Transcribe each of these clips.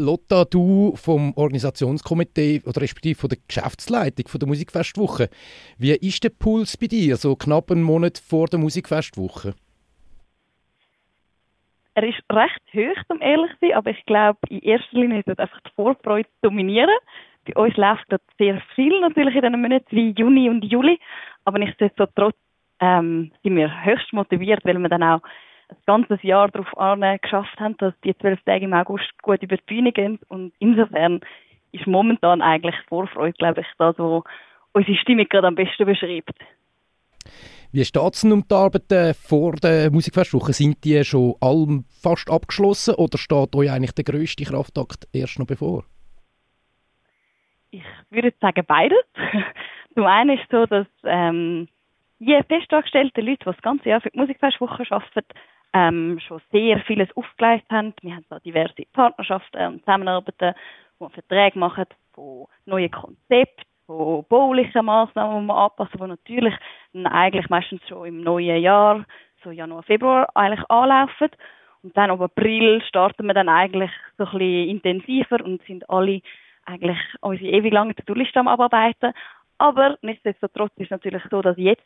Lotta, du vom Organisationskomitee oder respektive von der Geschäftsleitung von der Musikfestwoche. Wie ist der Puls bei dir, so knapp einen Monat vor der Musikfestwoche? Er ist recht hoch, um ehrlich zu sein, aber ich glaube, in erster Linie wird einfach die Vorfreude dominieren. Bei uns läuft gerade sehr viel natürlich in den Monaten wie Juni und Juli, aber nichtsdestotrotz ähm, sind wir höchst motiviert, weil wir dann auch ein ganzes Jahr darauf geschafft haben, dass die zwölf Tage im August gut über die Bühne gehen. Und insofern ist momentan eigentlich Vorfreude, glaube ich, das, was unsere Stimmung gerade am besten beschreibt. Wie steht es um die Arbeiten vor der Musikfestwoche? Sind die schon alle fast abgeschlossen oder steht euch eigentlich der grösste Kraftakt erst noch bevor? Ich würde sagen beides. Zum einen ist es so, dass ähm, die festangestellten Leute, die das ganze Jahr für die Musikfestwoche arbeiten, ähm, schon sehr vieles aufgeleistet haben. Wir haben da diverse Partnerschaften und Zusammenarbeiten, wo wir Verträge machen von neuen Konzepten, von baulichen Massnahmen, die wir anpassen, die natürlich eigentlich meistens schon im neuen Jahr, so Januar, Februar, eigentlich anlaufen. Und dann ab April starten wir dann eigentlich so ein bisschen intensiver und sind alle eigentlich unsere ewig lange To-Do-Liste am Abarbeiten. Aber nichtsdestotrotz ist es natürlich so, dass jetzt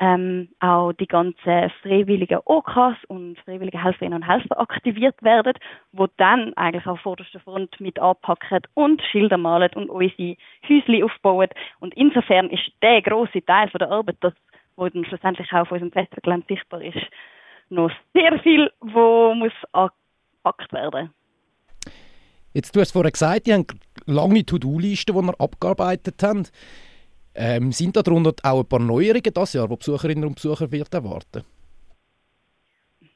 ähm, auch die ganzen freiwilligen OKs und freiwillige Helferinnen und Helfer aktiviert werden, wo dann eigentlich auf vorderster Front mit anpacken und Schilder malen und unsere Häuschen aufbauen. Und insofern ist der große Teil von der Arbeit, das, wo dann schlussendlich auch auf unserem Festivalgelände sichtbar ist, noch sehr viel, wo muss angepackt werden. Jetzt, du hast vorhin gesagt, die haben lange To-Do-Listen, die wir abgearbeitet haben. Ähm, sind darunter auch ein paar Neuerungen das Jahr, die Besucherinnen und Besucher wird erwarten?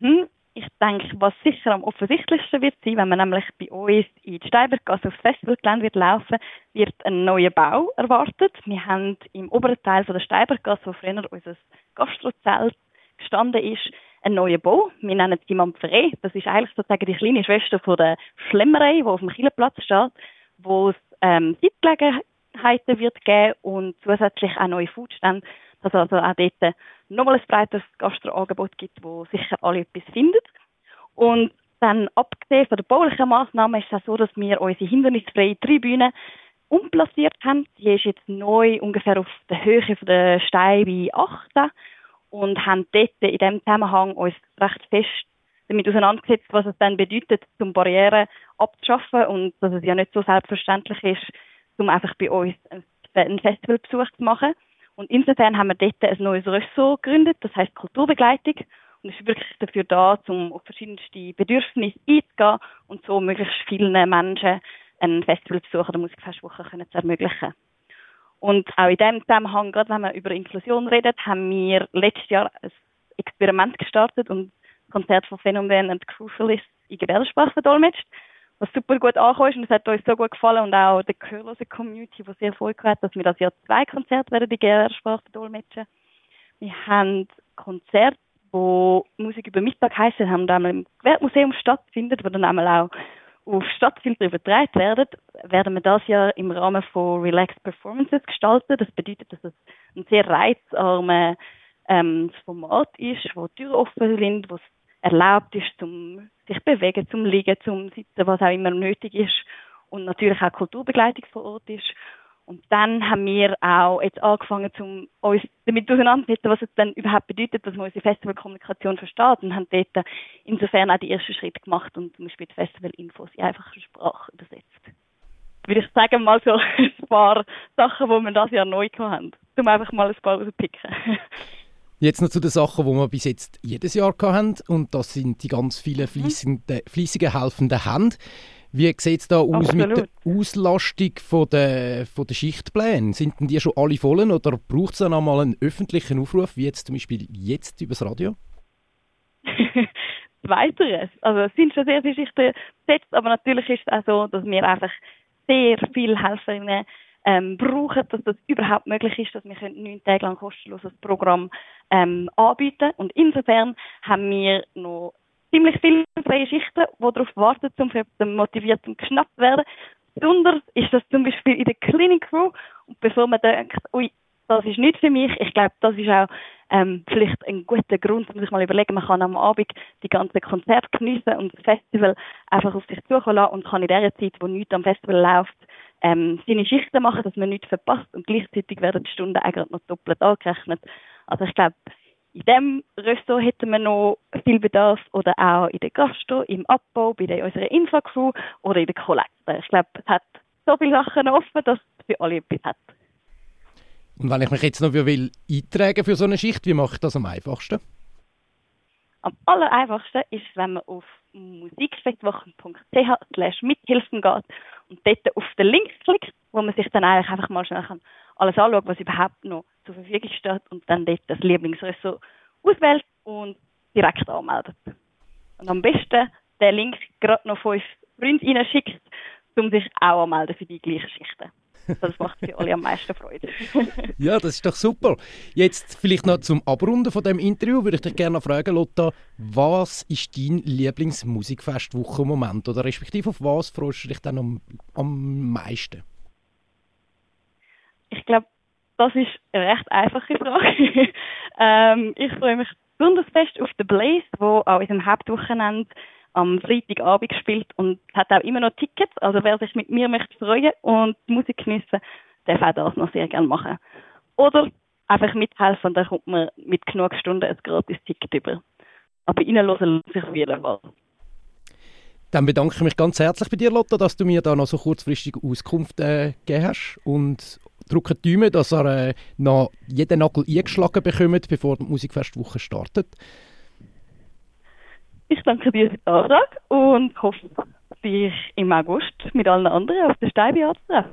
Mhm. Ich denke, was sicher am offensichtlichsten wird sein, wenn man nämlich bei uns in die Steibergasse aufs Festivalgelände wird laufen, wird ein neuer Bau erwartet. Wir haben im oberen Teil von der Steibergasse, wo früher unser Gastrozelt gestanden ist, einen neuen Bau. Wir nennen es die Mampferei. Das ist eigentlich sozusagen die kleine Schwester von der Schlemmerei, die auf dem Kielerplatz steht, wo es ähm, Sitzgelegenheiten Möglichkeiten wird geben und zusätzlich auch neue Foodstände, dass also auch dort nochmal ein breiteres Gastroangebot gibt, wo sicher alle etwas finden. Und dann abgesehen von den baulichen Massnahmen ist es auch so, dass wir unsere hindernisfreie Tribüne umplaciert haben. Die ist jetzt neu ungefähr auf der Höhe von der Steine bei 18 und haben dort in diesem Zusammenhang uns recht fest damit auseinandergesetzt, was es dann bedeutet, zum Barrieren abzuschaffen und dass es ja nicht so selbstverständlich ist, um einfach bei uns einen Festivalbesuch zu machen. Und insofern haben wir dort ein neues Ressort gegründet, das heißt Kulturbegleitung. Und es ist wirklich dafür da, um auf verschiedenste Bedürfnisse einzugehen und so möglichst vielen Menschen einen Festivalbesuch oder Musikfestwoche zu ermöglichen. Und auch in diesem Zusammenhang, gerade wenn man über Inklusion redet, haben wir letztes Jahr ein Experiment gestartet und Konzert von Phänomen and Crucialist in Gebärdensprache verdolmetscht was super gut angekommen ist und es hat uns so gut gefallen und auch der gehörlosen Community, die sehr Erfolg hat, dass wir das Jahr zwei Konzerte werden die GR-Sprache dolmetschen. Wir haben Konzerte, wo Musik über Mittag heißen, haben da einmal im Gewerbemuseum stattfindet, wo dann einmal auch auf Stadtfilter übertragen werden, werden wir das Jahr im Rahmen von Relaxed Performances gestalten. Das bedeutet, dass es ein sehr reizarmes ähm, Format ist, wo Türen offen sind, wo es erlaubt ist, zum sich bewegen, zum Liegen, zum Sitzen, was auch immer nötig ist und natürlich auch Kulturbegleitung vor Ort ist. Und dann haben wir auch jetzt angefangen, um uns damit auseinanderzusetzen, was es dann überhaupt bedeutet, dass man unsere Festivalkommunikation versteht und haben dort insofern auch die ersten Schritte gemat und zum Beispiel die Festivalinfos in einfacher Sprache übersetzt. Würde ich sagen, mal so ein paar Sachen, die wir das Jahr neu haben, um einfach mal ein paar rauspicken. Jetzt noch zu den Sachen, die wir bis jetzt jedes Jahr hatten. Und das sind die ganz vielen fließenden, fließigen helfenden Hände. Wie sieht es da aus Absolut. mit der Auslastung von der, von der Schichtpläne? Sind denn die schon alle voll oder braucht es dann einmal einen öffentlichen Aufruf, wie jetzt zum Beispiel jetzt übers Radio? Weiteres. Also es sind schon sehr viele Schichten besetzt, aber natürlich ist es auch so, dass wir einfach sehr viele Helferinnen ähm, brauchen, dass das überhaupt möglich ist, dass wir neun Tage lang kostenloses Programm ähm, anbieten Und insofern haben wir noch ziemlich viele freie Schichten, die darauf warten, um motiviert und geschnappt zu werden. Besonders ist das zum Beispiel in der Clinic Crew. Und bevor man denkt, ui, das ist nicht für mich. Ich glaube, das ist auch ähm, vielleicht ein guter Grund, um sich mal überlegen, man kann am Abend die ganzen Konzerte geniessen und das Festival einfach auf sich zukommen lassen und kann in der Zeit, wo nichts am Festival läuft, ähm, seine Schichten machen, dass man nichts verpasst und gleichzeitig werden die Stunden eigentlich noch doppelt angerechnet. Also ich glaube, in dem Ressort hätten wir noch viel Bedarf oder auch in der Gastro, im Abbau, bei der, unserer Infocrew oder in der Kollekte. Ich glaube, es hat so viele Sachen offen, dass es für alle etwas hat. Und wenn ich mich jetzt noch will eintragen für so eine Schicht, wie mache ich das am einfachsten? Am aller einfachsten ist wenn man auf musikfestwochen.ch slash mithilfen geht und dort auf den Link klickt, wo man sich dann eigentlich einfach mal schnell alles anschaut, was überhaupt noch zur Verfügung steht und dann dort das Lieblingsressort auswählt und direkt anmeldet. Und am besten den Link gerade noch fünf Freunde schickt, um sich auch anmelden für die gleichen Schichten. Das macht für alle am meisten Freude. ja, das ist doch super. Jetzt vielleicht noch zum Abrunden von dem Interview würde ich dich gerne fragen, Lotta, was ist dein Lieblingsmusikfestwoche im Moment oder respektive auf was freust du dich dann am, am meisten? Ich glaube, das ist eine recht einfache Frage. ähm, ich freue mich besonders fest auf den Blaze, wo an unserem Hauptwochenende am Freitagabend gespielt und hat auch immer noch Tickets. Also wer sich mit mir möchte freuen und die Musik geniessen, darf auch das noch sehr gerne machen. Oder einfach mithelfen, dann kommt man mit genug Stunden ein gratis Ticket über. Aber reinhören sich auf jeden Fall. Dann bedanke ich mich ganz herzlich bei dir, Lotta, dass du mir da noch so kurzfristig Auskunft äh, gegeben hast und drücke die Daumen, dass er äh, noch jeden Nagel eingeschlagen bekommt, bevor die Musikfestwoche startet. Ich danke dir für den Antrag und hoffe, dich im August mit allen anderen auf der Steibe anzutreffen.